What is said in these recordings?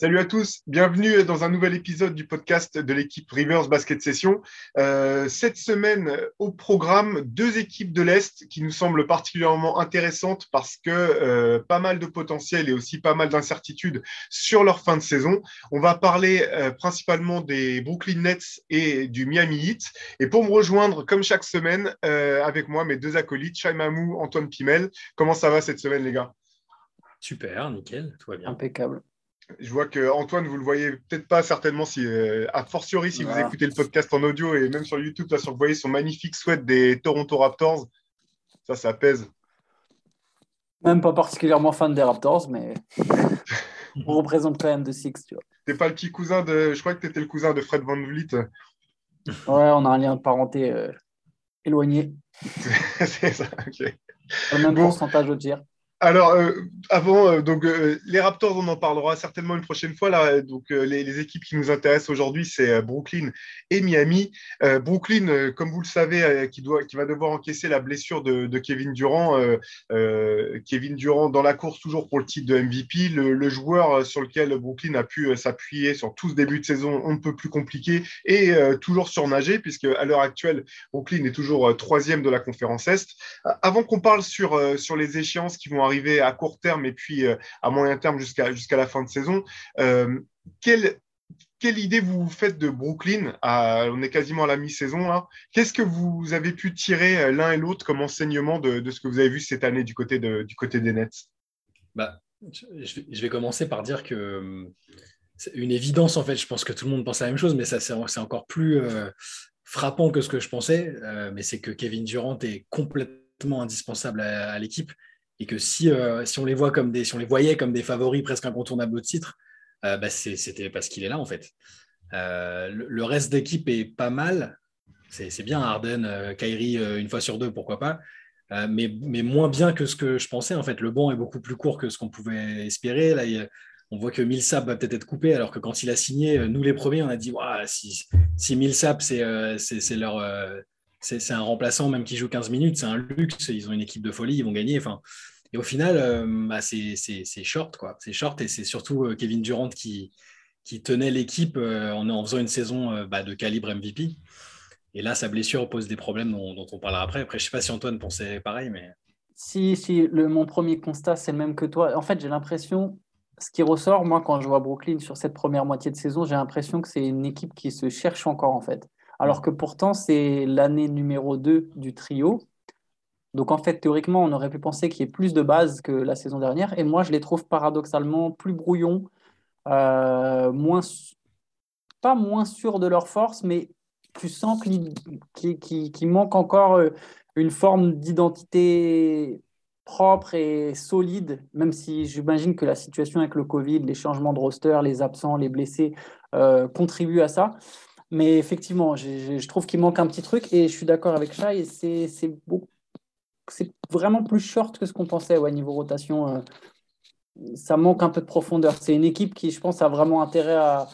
Salut à tous, bienvenue dans un nouvel épisode du podcast de l'équipe Rivers Basket Session. Euh, cette semaine, au programme, deux équipes de l'Est qui nous semblent particulièrement intéressantes parce que euh, pas mal de potentiel et aussi pas mal d'incertitudes sur leur fin de saison. On va parler euh, principalement des Brooklyn Nets et du Miami Heat. Et pour me rejoindre, comme chaque semaine, avec moi, mes deux acolytes, Shai Mamou, Antoine Pimel. Comment ça va cette semaine, les gars? Super, nickel, tout va bien. Impeccable. Je vois que Antoine, vous le voyez peut-être pas certainement, si, euh, a fortiori si vous écoutez le podcast en audio et même sur YouTube, là, sur, vous voyez son magnifique sweat des Toronto Raptors. Ça, ça pèse. Même pas particulièrement fan des Raptors, mais on représente quand même de Six. Tu T'es pas le petit cousin de. Je crois que tu étais le cousin de Fred Van Vliet. Ouais, on a un lien de parenté euh, éloigné. C'est ça, ok. Le même pourcentage de dire. Alors, euh, avant, euh, donc euh, les Raptors, on en parlera certainement une prochaine fois. Là, donc les, équipes qui nous intéressent aujourd'hui, c'est Brooklyn et Miami. Brooklyn, comme vous le savez, qui doit, qui va devoir encaisser la blessure de, Kevin Durant. Kevin Durant dans la course toujours pour le titre de MVP, le, joueur sur lequel Brooklyn a pu s'appuyer sur tout ce début de saison, on ne peut plus compliqué et toujours surnager puisque à l'heure actuelle, Brooklyn est toujours troisième de la conférence Est. Avant qu'on parle sur sur les échéances qui vont arriver à court terme et puis euh, à moyen terme jusqu'à jusqu'à la fin de saison. Euh, quelle, quelle idée vous faites de Brooklyn On est quasiment à la mi-saison. Qu'est-ce que vous avez pu tirer euh, l'un et l'autre comme enseignement de, ce que vous avez vu cette année du côté, de, du côté des Nets? Bah, je, vais commencer par dire que c'est une évidence en fait. Je pense que tout le monde pense la même chose, mais c'est encore plus frappant que ce que je pensais. mais c'est que Kevin Durant est complètement indispensable à l'équipe et que si, euh, si, on les voit comme des, si on les voyait comme des favoris presque incontournables au titre, euh, bah c'était parce qu'il est là en fait. Euh, le, reste d'équipe est pas mal. C'est bien Harden, Kyrie une fois sur deux, pourquoi pas. mais, mais, moins bien que ce que je pensais en fait. Le banc est beaucoup plus court que ce qu'on pouvait espérer. Là, on voit que Millsap va peut-être être coupé, alors que quand il a signé, nous les premiers, on a dit si, si Millsap c'est leur c'est un remplaçant, même qui joue 15 minutes, c'est un luxe. Ils ont une équipe de folie, ils vont gagner. Et au final, euh, bah, c'est short, quoi. C'est short et c'est surtout euh, Kevin Durant qui, qui tenait l'équipe euh, en, en, faisant une saison bah, de calibre MVP. Et là, sa blessure pose des problèmes dont, on parlera après. Après, je ne sais pas si Antoine pensait pareil, mais. Si, si, le, mon premier constat, c'est le même que toi. En fait, j'ai l'impression, ce qui ressort, moi, quand je vois Brooklyn sur cette première moitié de saison, j'ai l'impression que c'est une équipe qui se cherche encore, en fait alors que pourtant c'est l'année numéro 2 du trio. Donc en fait, théoriquement, on aurait pu penser qu'il y ait plus de bases que la saison dernière. Et moi, je les trouve paradoxalement plus brouillons, euh, moins, pas moins sûrs de leur force, mais tu sens qu'il qui, manque encore euh, une forme d'identité propre et solide, même si j'imagine que la situation avec le Covid, les changements de roster, les absents, les blessés euh, contribuent à ça. Mais effectivement, je trouve qu'il manque un petit truc et je suis d'accord avec Shai. C'est c'est vraiment plus short que ce qu'on pensait au niveau rotation. Euh, ça manque un peu de profondeur. C'est une équipe qui, je pense, a vraiment intérêt à,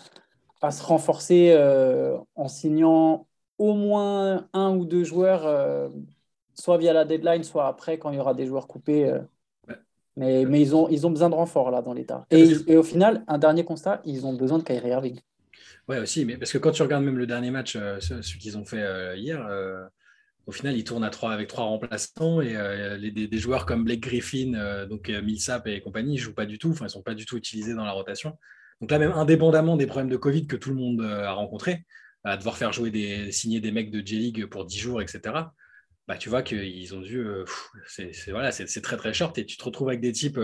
à se renforcer euh, en signant au moins un ou deux joueurs, euh, soit via la deadline, soit après quand il y aura des joueurs coupés. Mais, mais ils, ont, ils ont besoin de renfort là dans l'état. Et, et, au final, un dernier constat, ils ont besoin de Kyrie Irving. Ouais, aussi, mais parce que quand tu regardes même le dernier match, euh, ce qu'ils ont fait euh, hier, euh, au final, ils tournent à trois, avec trois remplaçants et des, joueurs comme Blake Griffin, donc Millsap et compagnie, ils jouent pas du tout, enfin, ils sont pas du tout utilisés dans la rotation. Donc là, même indépendamment des problèmes de Covid que tout le monde a rencontrés, à devoir faire jouer des, signer des mecs de J-League pour 10 jours, etc. Bah, tu vois qu'ils ont dû. c'est voilà, très très short et tu te retrouves avec des types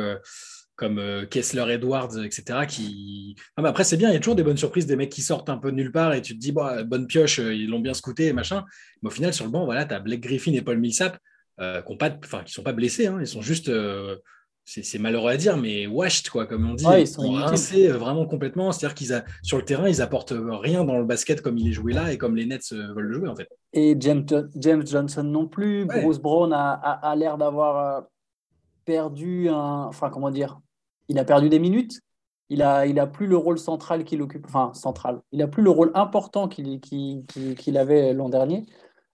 comme euh, Kessler Edwards, etc. Qui... Ah, mais après, c'est bien, il y a toujours des bonnes surprises, des mecs qui sortent un peu de nulle part et tu te dis, bah, bonne pioche, euh, ils l'ont bien scouté et machin. Mais au final, sur le banc, voilà, tu as Blake Griffin et Paul Millsap euh, qui ne sont pas blessés, hein, ils sont juste. c'est malheureux à dire, mais washed, quoi, comme on dit. ils sont rincés vraiment complètement. C'est-à-dire qu'ils sur le terrain, ils apportent rien dans le basket comme il est joué là et comme les Nets veulent le jouer, en fait. Et James, James Johnson non plus. Bruce Brown a, a l'air d'avoir perdu un. Enfin, comment dire il a perdu des minutes. Il a, il a plus le rôle central qu'il occupe, enfin central. Il a plus le rôle important qu'il qu'il avait l'an dernier.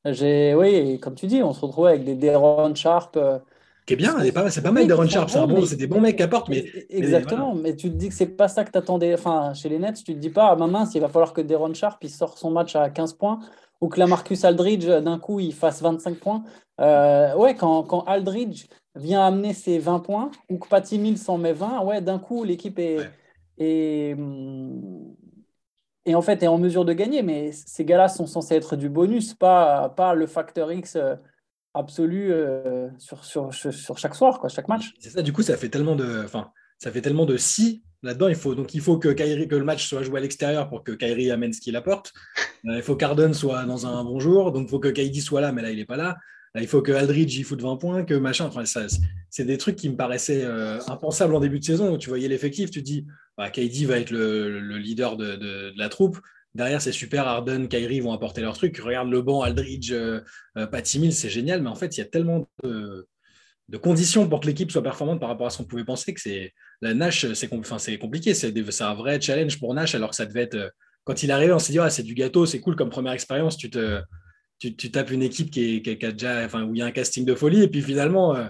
J'ai, oui, comme tu dis, on se retrouve avec des Deron Sharp, euh, qui est bien, c'est pas, pas mal Deron Sharp, c'est bon, des bons mecs qui apportent. Mais, exactement, mais, tu te dis que c'est pas ça que tu attendais. Enfin, chez les Nets, tu te dis pas, ah ma mince, il va falloir que Deron Sharp il sort son match à 15 points ou que la Marcus Aldridge, d'un coup, il fasse 25 points. Euh, ouais, quand, quand, Aldridge vient amener ses 20 points ou que Patty Mills en met 20, ouais, d'un coup, l'équipe est, est, et en fait est en mesure de gagner. Mais ces gars-là sont censés être du bonus, pas, pas le facteur X euh, absolu euh, sur, sur, sur, chaque soir, quoi, chaque match. C'est ça, du coup, ça fait tellement de, enfin, ça fait tellement de si là-dedans. Il faut, donc, il faut que, Kyrie, que le match soit joué à l'extérieur pour que Kyrie amène ce qu'il apporte. Euh, il faut qu'Arden soit dans un bon jour, donc il faut que Kyrie soit là, mais là, il n'est pas là. Il faut que Aldridge il foute 20 points, que machin. Enfin, c'est des trucs qui me paraissaient impensables en début de saison tu voyais l'effectif, tu dis, bah, KD va être le, leader de, la troupe. Derrière, c'est super. Arden, Kyrie vont apporter leur truc. Regarde le banc, Aldridge, euh, euh Patty Mills, c'est génial. Mais en fait, il y a tellement de, conditions pour que l'équipe soit performante par rapport à ce qu'on pouvait penser que c'est la Nash, c'est compliqué. C'est un vrai challenge pour Nash, alors que ça devait être. Euh, quand il arrive, on s'est dit, ah, c'est du gâteau, c'est cool comme première expérience. Tu, te, tu, tapes une équipe qui, est, a déjà, enfin, où il y a un casting de folie. Et puis finalement. Euh,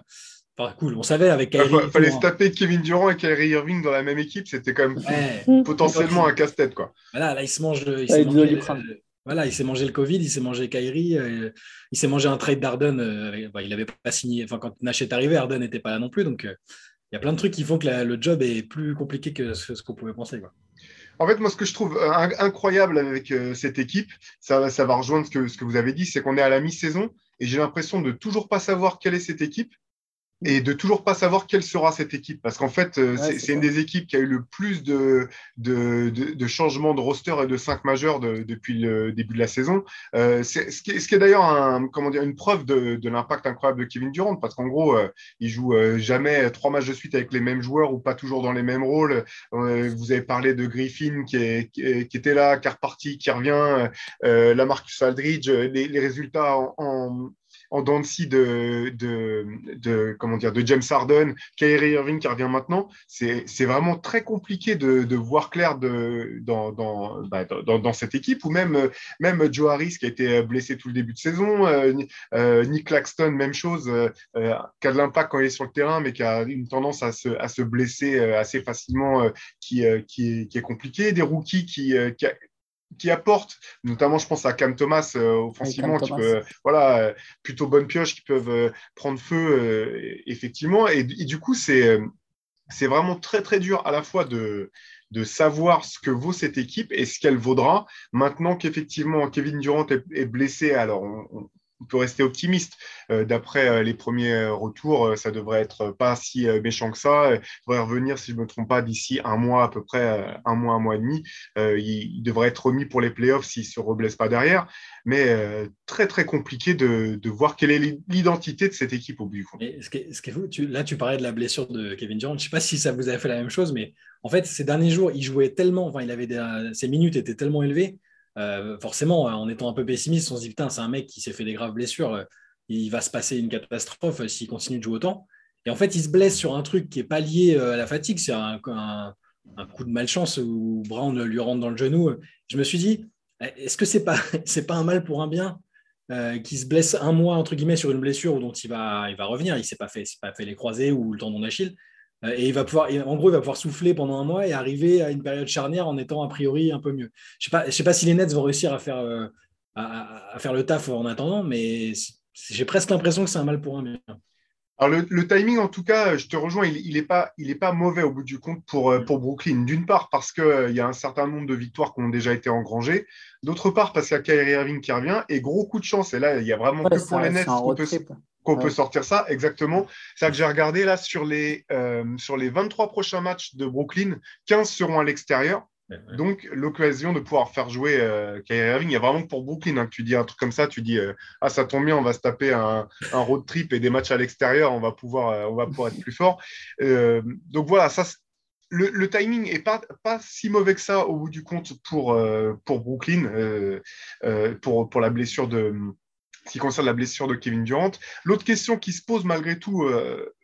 Enfin, cool, on savait avec Kyrie. Il fallait se taper Kevin Durant et Kyrie Irving dans la même équipe, c'était quand même potentiellement un casse-tête. Quoi. Voilà, là, il se mange. Il s'est mangé, le, voilà, il s'est mangé le Covid, il s'est mangé Kyrie, euh, il s'est mangé un trade d'Arden. Euh, il n'avait pas signé. Enfin, quand Nash est arrivé, Arden n'était pas là non plus. Donc, euh, il y a plein de trucs qui font que le job est plus compliqué que ce, qu'on pouvait penser. Quoi. En fait, moi, ce que je trouve incroyable avec cette équipe, ça, va rejoindre que, ce que vous avez dit, c'est qu'on est à la mi-saison et j'ai l'impression de toujours pas savoir quelle est cette équipe et de toujours pas savoir quelle sera cette équipe. Parce qu'en fait, euh, c'est une des équipes qui a eu le plus de, de, de, changements de roster et de cinq majeurs depuis le début de la saison. Euh, ce qui est, est d'ailleurs un, une preuve de, de l'impact incroyable de Kevin Durant, parce qu'en gros, euh, il joue euh, jamais trois matchs de suite avec les mêmes joueurs ou pas toujours dans les mêmes rôles. vous avez parlé de Griffin qui, est, qui, était là, qui est reparti, qui revient, la Marcus Aldridge, les, les résultats en en dents de, de, de, comment dire, de James Harden, Kyrie Irving qui revient maintenant, c'est vraiment très compliqué de, de voir clair de, dans, dans, bah, dans, dans, cette équipe, ou même, même Joe Harris qui a été blessé tout le début de saison, euh, euh, Nick Claxton, même chose, euh, qui a de l'impact quand il est sur le terrain, mais qui a une tendance à se, à se blesser assez facilement, qui, qui, est, compliqué, des rookies qui, qui apportent, notamment je pense à Cam Thomas euh, offensivement, qui peut, voilà, euh, plutôt bonne pioche, qui peuvent euh, prendre feu effectivement. Et, du coup, c'est c'est vraiment très très dur à la fois de, de savoir ce que vaut cette équipe et ce qu'elle vaudra. Maintenant qu'effectivement Kevin Durant est, blessé, alors on, on peut rester optimiste. Euh, d'après euh, les premiers euh, retours, ça devrait être pas si méchant que ça. Il devrait revenir, si je ne me trompe pas, d'ici un mois à peu près, un mois, un mois et demi. il, devrait être remis pour les playoffs s'il ne se reblesse pas derrière. Mais très, très compliqué de, voir quelle est l'identité de cette équipe au bout là, tu parlais de la blessure de Kevin Durant. Je ne sais pas si ça vous avait fait la même chose, mais en fait, ces derniers jours, il jouait tellement, enfin, il avait ses minutes étaient tellement élevées euh, forcément, en étant un peu pessimiste, on se dit putain, c'est un mec qui s'est fait des graves blessures, euh, il va se passer une catastrophe euh, s'il continue de jouer autant. Et en fait, il se blesse sur un truc qui n'est pas lié à la fatigue, c'est un, coup de malchance où Brown lui rentre dans le genou. Je me suis dit, est-ce que c'est pas pas un mal pour un bien qui se blesse un mois entre guillemets sur une blessure dont il va il va revenir, il s'est pas fait pas fait les croisés ou le tendon d'Achille. Euh, et il va pouvoir, en gros, il va pouvoir souffler pendant un mois et arriver à une période charnière en étant a priori un peu mieux. Je ne sais, sais, pas si les Nets vont réussir à faire, euh, à, faire le taf en attendant, mais j'ai presque l'impression que c'est un mal pour un bien. Alors le, timing, en tout cas, je te rejoins, il n'est pas, il pas mauvais au bout du compte pour, euh, pour Brooklyn. D'une part, parce qu'il y a un certain nombre de victoires qui ont déjà été engrangées. D'autre part, parce qu'il y a Kyrie Irving qui revient. Et gros coup de chance. Et là, il y a vraiment que pour les Nets qu'on peut sortir ça, exactement. C'est que j'ai regardé là sur les, euh, sur les 23 prochains matchs de Brooklyn, 15 seront à l'extérieur. Donc, l'occasion de pouvoir faire jouer euh, Kyrie Irving, il y a vraiment pour Brooklyn hein, que tu dis un truc comme ça, tu dis euh, Ah, ça tombe bien, on va se taper un, road trip et des matchs à l'extérieur, on, va pouvoir, on va pouvoir être plus fort. donc, voilà, ça, le, timing n'est pas, pas si mauvais que ça au bout du compte pour, pour Brooklyn, pour, pour la blessure de, qui concerne la blessure de Kevin Durant. L'autre question qui se pose malgré tout euh,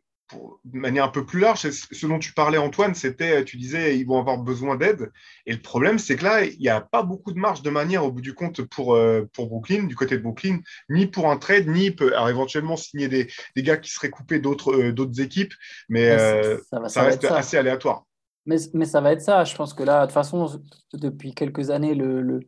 de manière un peu plus large, ce dont tu parlais, Antoine, c'était, tu disais, ils vont avoir besoin d'aide. Et le problème, c'est que là, il n'y a pas beaucoup de marge de manière, au bout du compte, pour, euh, pour Brooklyn, du côté de Brooklyn, ni pour un trade, ni alors, éventuellement signer des, des gars qui seraient coupés d'autres euh, d'autres équipes. Mais euh, ça, reste assez aléatoire. Mais, mais, ça va être ça. Je pense que là, de toute façon, depuis quelques années, le, le,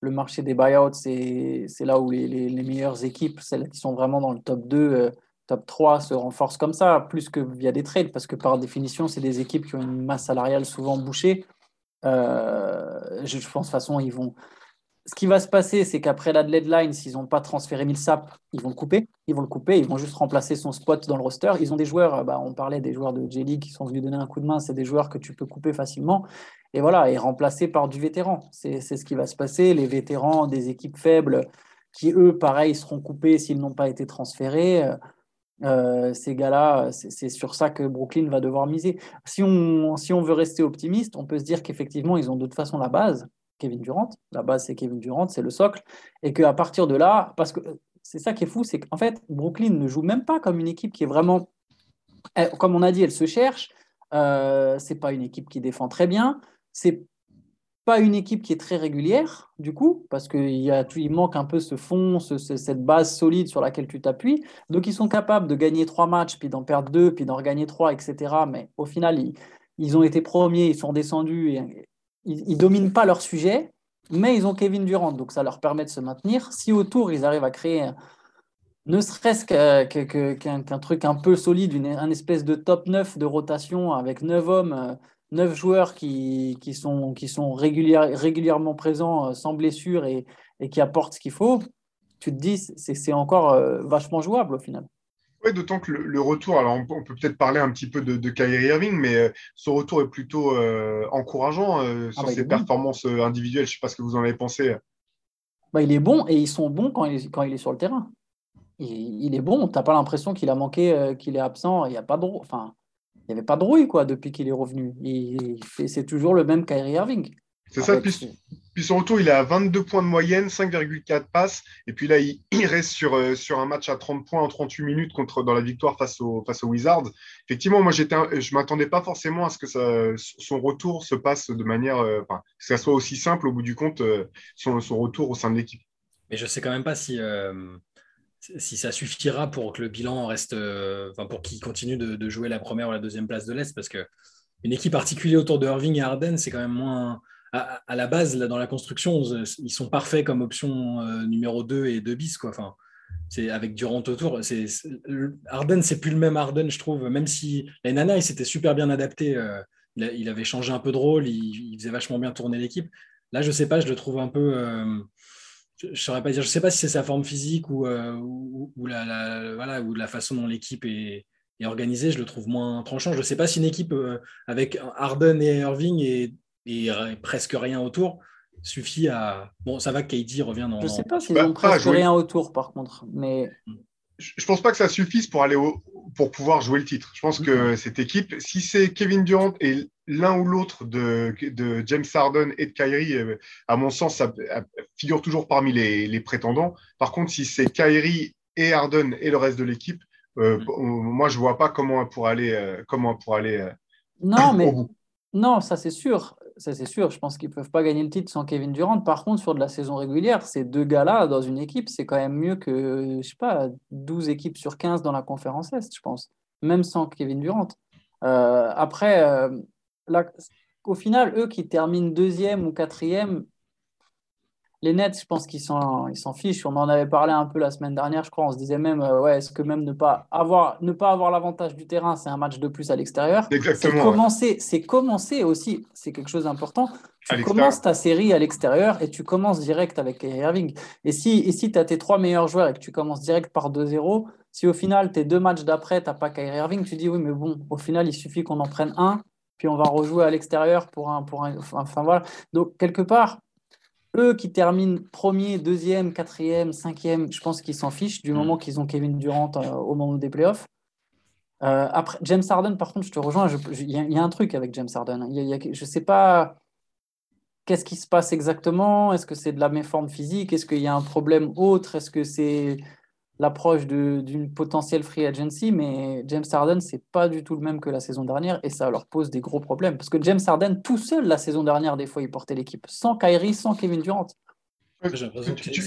le marché des buyouts, c'est là où les, les, meilleures équipes, celles qui sont vraiment dans le top 2, top 3 se renforce comme ça, plus que via des trades, parce que par définition, c'est des équipes qui ont une masse salariale souvent bouchée. Euh, je, pense de toute façon, ils vont. Ce qui va se passer, c'est qu'après la deadline, s'ils n'ont pas transféré Millsap, ils vont le couper. Ils vont le couper, ils vont juste remplacer son spot dans le roster. Ils ont des joueurs, bah, on parlait des joueurs de J-League qui sont venus donner un coup de main, c'est des joueurs que tu peux couper facilement. Et voilà, et remplacer par du vétéran. C'est ce qui va se passer. Les vétérans des équipes faibles qui, eux, pareil, seront coupés s'ils n'ont pas été transférés. Euh, ces gars-là, c'est sur ça que Brooklyn va devoir miser. Si on, si on veut rester optimiste, on peut se dire qu'effectivement, ils ont de toute façon la base, Kevin Durant. La base, c'est Kevin Durant, c'est le socle. Et qu'à partir de là, parce que c'est ça qui est fou, c'est qu'en fait, Brooklyn ne joue même pas comme une équipe qui est vraiment. Comme on a dit, elle se cherche. Euh, c'est pas une équipe qui défend très bien. C'est pas une équipe qui est très régulière, du coup, parce qu'il il manque un peu ce fond, cette base solide sur laquelle tu t'appuies. Donc, ils sont capables de gagner trois matchs, puis d'en perdre deux, puis d'en regagner trois, etc. Mais au final, ils, ont été premiers, ils sont descendus, et, ils ne dominent pas leur sujet, mais ils ont Kevin Durant, donc ça leur permet de se maintenir. Si autour, ils arrivent à créer ne serait-ce qu'un truc un peu solide, une, un espèce de top 9 de rotation avec 9 hommes euh, neuf joueurs qui, qui sont, qui sont régulièrement présents euh, sans blessure et, et qui apportent ce qu'il faut, tu te dis c'est encore euh, vachement jouable au final. Oui, d'autant que le, retour, alors on, peut peut-être parler un petit peu de, de Kyrie Irving, mais euh, son retour est plutôt encourageant ah sur bah, ses performances individuelles. Je ne sais pas ce que vous en avez pensé. Bah, il est bon et ils sont bons quand il, quand il est sur le terrain. Il, il est bon, tu n'as pas l'impression qu'il a manqué, qu'il est absent, il n'y a pas de. Enfin, il n'y avait pas de rouille quoi, depuis qu'il est revenu. C'est toujours le même Kyrie Irving. C'est ça, puis, son retour, il est à 22 points de moyenne, 5,4 passes. Et puis là, il, reste sur, euh, sur un match à 30 points en 38 minutes contre, dans la victoire face, au, face aux Wizards. Effectivement, moi, je ne m'attendais pas forcément à ce que ça, son retour se passe de manière. Euh, que ça soit aussi simple au bout du compte, euh, son, son, retour au sein de l'équipe. Mais je ne sais quand même pas si si ça suffira pour que le bilan reste, euh, enfin pour qu'il continue de, jouer la première ou la deuxième place de l'Est, parce que une équipe articulée autour de Irving et Harden, c'est quand même moins. À, la base, là, dans la construction, ils sont parfaits comme option euh, numéro 2 et 2 bis. Quoi. Enfin, c'est avec Durant autour. C'est, Harden, c'est plus le même Harden, je trouve. Même si les Nana, il s'était super bien adapté. Euh, il, avait changé un peu de rôle, il, il, faisait vachement bien tourner l'équipe. Là, je sais pas, je le trouve un peu je ne saurais pas dire, je sais pas si c'est sa forme physique ou, euh, ou, la, voilà, ou la façon dont l'équipe est, est, organisée, je le trouve moins tranchant. Je ne sais pas si une équipe euh, avec Harden et Irving et, et, presque rien autour suffit à. Bon, ça va que KD revient dans. Je ne sais pas s'ils ont presque rien autour, par contre. Mais mm je ne pense pas que ça suffise pour aller au, pour pouvoir jouer le titre. Je pense que mhm. cette équipe, si c'est Kevin Durant et l'un ou l'autre de, de, James Harden et de Kyrie, euh, à mon sens, ça figure toujours parmi les, les prétendants. Par contre, si c'est Kyrie et Harden et le reste de l'équipe, euh, mhm. moi, je ne vois pas comment pourrait aller. Euh, comment pourrait aller non, mais non, ça c'est sûr ça c'est sûr. Je pense qu'ils ne peuvent pas gagner le titre sans Kevin Durant. Par contre, sur de la saison régulière, ces deux gars-là dans une équipe, c'est quand même mieux que, je sais pas, 12 équipes sur 15 dans la conférence Est, je pense. Même sans Kevin Durant. Euh, après, euh, au final, eux qui terminent deuxième ou quatrième, les Nets, je pense qu'ils s'en, ils s'en fichent. On en avait parlé un peu la semaine dernière, je crois. On se disait même, euh, ouais, est-ce que même ne pas avoir, ne pas avoir l'avantage du terrain, c'est un match de plus à l'extérieur Exactement. C'est commencer, c'est commencer aussi, c'est quelque chose d'important. Tu commences ta série à l'extérieur et tu commences direct avec Irving. Et si, et si tu as tes trois meilleurs joueurs et que tu commences direct par 2-0, si au final, tes deux matchs d'après, tu n'as pas Kyrie Irving, tu dis oui, mais bon, au final, il suffit qu'on en prenne un, puis on va rejouer à l'extérieur pour un, pour un. Enfin voilà. Donc, quelque part, eux qui terminent premier, deuxième, quatrième, cinquième, je pense qu'ils s'en fichent du mm. moment qu'ils ont Kevin Durant euh, au moment des playoffs. Euh, après, James Harden, par contre, je te rejoins. Il y, a un truc avec James Harden. je ne sais pas qu'est-ce qui se passe exactement. Est-ce que c'est de la méforme physique? Est-ce qu'il y a un problème autre? Est-ce que c'est. L'approche d'une potentielle free agency, mais James Harden, c'est pas du tout le même que la saison dernière et ça leur pose des gros problèmes. Parce que James Harden, tout seul, la saison dernière, des fois, il portait l'équipe, sans Kyrie, sans Kevin Durant. Tu,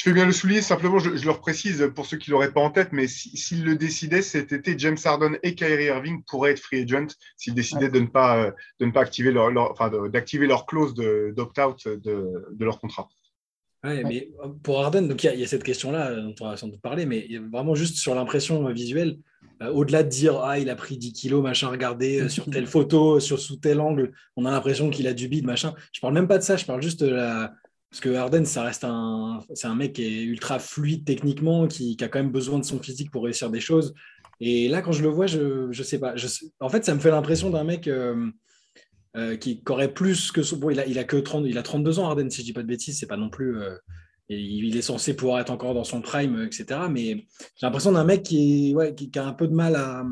je fais bien le souligner, simplement, je, je, leur précise pour ceux qui ne l'auraient pas en tête, mais s'ils le décidaient cet été, James Harden et Kyrie Irving pourraient être free agent s'ils décidaient de, ne pas, euh, de ne pas activer leur, enfin, d'activer leur clause d'opt-out de, de, leur contrat. Ouais, mais euh, pour Harden, donc il y, a cette question-là dont on va sans doute parler, mais vraiment juste sur l'impression visuelle, euh, au-delà de dire ah il a pris 10 kilos machin, regardez sur telle photo, sur sous tel angle, on a l'impression qu'il a du bide machin. Je parle même pas de ça, je parle juste de la parce que Harden, ça reste un, c'est un mec qui est ultra fluide techniquement, qui, a quand même besoin de son physique pour réussir des choses. Et là, quand je le vois, je, ne sais pas. en fait, ça me fait l'impression d'un mec euh, euh, qui, aurait plus que bon, il a, il a que 30, il a 32 ans, Harden, si je dis pas de bêtises, c'est pas non plus. Euh, il est censé pouvoir être encore dans son prime, etc. Mais j'ai l'impression d'un mec qui, ouais, qui, a un peu de mal à,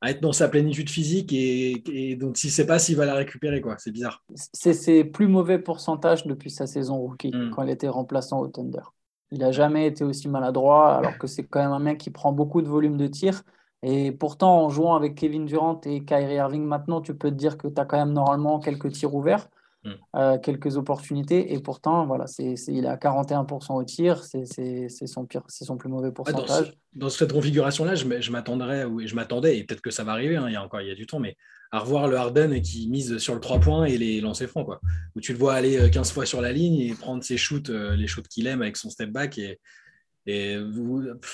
à être dans sa plénitude physique et, donc il ne sait pas s'il va la récupérer. quoi. C'est bizarre. C'est ses plus mauvais pourcentages depuis sa saison rookie, hmm. quand il était remplaçant au Thunder. Il n'a jamais été aussi maladroit, alors que c'est quand même un mec qui prend beaucoup de volume de tir. Et pourtant, en jouant avec Kevin Durant et Kyrie Irving maintenant, tu peux te dire que tu as quand même normalement quelques tirs ouverts. Mm. Euh, quelques opportunités et pourtant voilà c'est, il est à 41% au tir c'est, son pire son plus mauvais pourcentage dans, cette configuration là je, je m'attendrais je m'attendais et peut-être que ça va arriver hein, il y a encore il y a du temps mais à revoir le Harden qui mise sur le 3 points et les lancers francs quoi où tu le vois aller 15 euh, fois sur la ligne et prendre ses shoots euh, les shoots qu'il aime avec son step back et et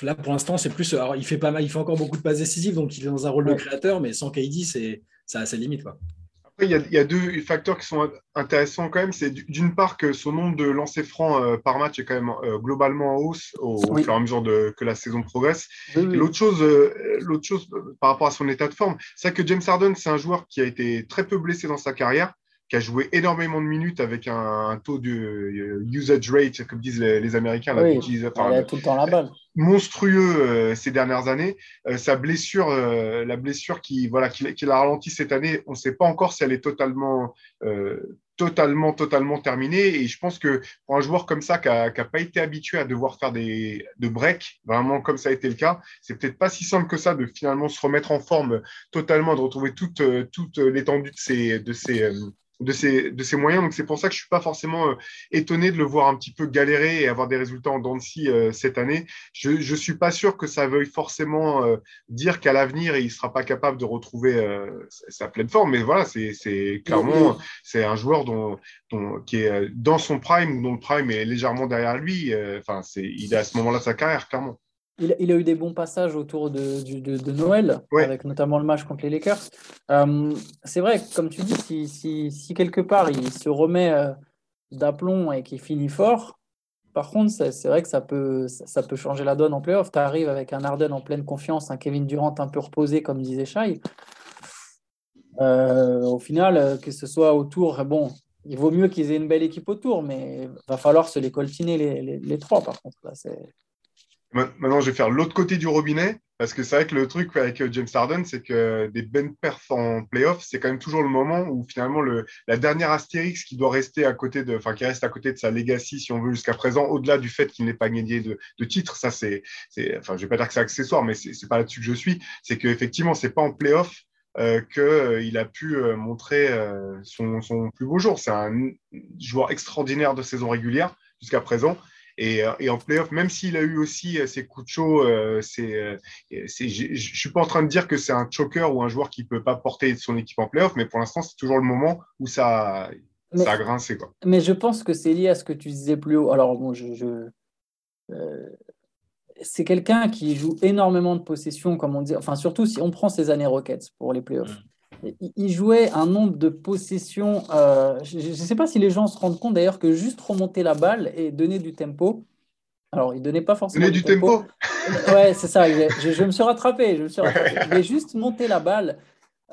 là, pour l'instant, c'est plus. Alors, il fait pas mal, il fait encore beaucoup de passes décisives, donc il est dans un rôle de créateur, mais sans KD, c'est ça a ses limites. Quoi il y, a, deux facteurs qui sont intéressants quand même. C'est d'une part que son nombre de lancers francs euh, par match est quand même euh, globalement en hausse au, fur et à mesure de, que la saison progresse. L'autre chose, euh, l'autre chose par rapport à son état de forme, c'est que James Harden, c'est un joueur qui a été très peu blessé dans sa carrière qui a joué énormément de minutes avec un, taux de euh, usage rate, comme disent les, Américains, oui, il a tout le temps la balle. monstrueux euh, ces dernières années. Euh, sa blessure, la blessure qui voilà qui, qui l'a ralenti cette année, on ne sait pas encore si elle est totalement totalement, totalement terminée. Et je pense que pour un joueur comme ça, qui n'a pas été habitué à devoir faire des de breaks, vraiment comme ça a été le cas, c'est peut-être pas si simple que ça de finalement se remettre en forme totalement, de retrouver toute, toute l'étendue de ses, de ses, de ses, de ses moyens. Donc, c'est pour ça que je ne suis pas forcément euh, étonné de le voir un petit peu galérer et avoir des résultats en dents de scie euh, cette année. Je ne suis pas sûr que ça veuille forcément euh, dire qu'à l'avenir, il ne sera pas capable de retrouver sa pleine forme. Mais voilà, c'est clairement c'est un joueur dont, qui est dans son prime ou dont le prime est légèrement derrière lui. Enfin, c'est il est à ce moment-là de sa carrière, clairement. Il, a eu des bons passages autour de, de, Noël, avec notamment le match contre les Lakers. Euh, c'est vrai, comme tu dis, si, si, si, quelque part il se remet euh, d'aplomb et qu'il finit fort, par contre, c'est vrai que ça peut, ça peut changer la donne en playoff. Tu arrives avec un Arden en pleine confiance, un Kevin Durant un peu reposé, comme disait Shai. Euh, au final, que ce soit autour, bon, il vaut mieux qu'ils aient une belle équipe autour, mais il va falloir se les coltiner les, les, les trois, par contre. Là, Maintenant, je vais faire l'autre côté du robinet, parce que c'est vrai que le truc avec euh, James Harden, c'est que des ben perfs en playoff, c'est quand même toujours le moment où finalement le, la dernière astérix qui doit rester à côté de, enfin qui reste à côté de sa legacy, si on veut jusqu'à présent, au-delà du fait qu'il n'ait pas gagné de, de titre, ça c'est, enfin je vais pas dire que c'est accessoire, mais c'est pas là-dessus que je suis, c'est qu'effectivement c'est pas en playoff euh, qu'il euh, a pu montrer son, plus beau jour. C'est un joueur extraordinaire de saison régulière jusqu'à présent. Et, euh, et en playoff, même s'il a eu aussi euh, ses coups de chaud, euh, je ne suis pas en train de dire que c'est un choker ou un joueur qui ne peut pas porter son équipe en playoff, mais pour l'instant, c'est toujours le moment où ça, ça a grincé. Quoi. Mais je pense que c'est lié à ce que tu disais plus haut. Alors, bon, je, je c'est quelqu'un qui joue énormément de possession, comme on dit. Enfin, surtout si on prend ses années Rockets pour les playoffs. Mm il jouait un nombre de possessions. Euh, je ne sais pas si les gens se rendent compte d'ailleurs que juste remonter la balle et donner du tempo. Alors, il donnait pas forcément. Donner du, tempo. Ouais, c'est ça. Je, me suis rattrapé. Je me suis rattrapé. juste monter la balle,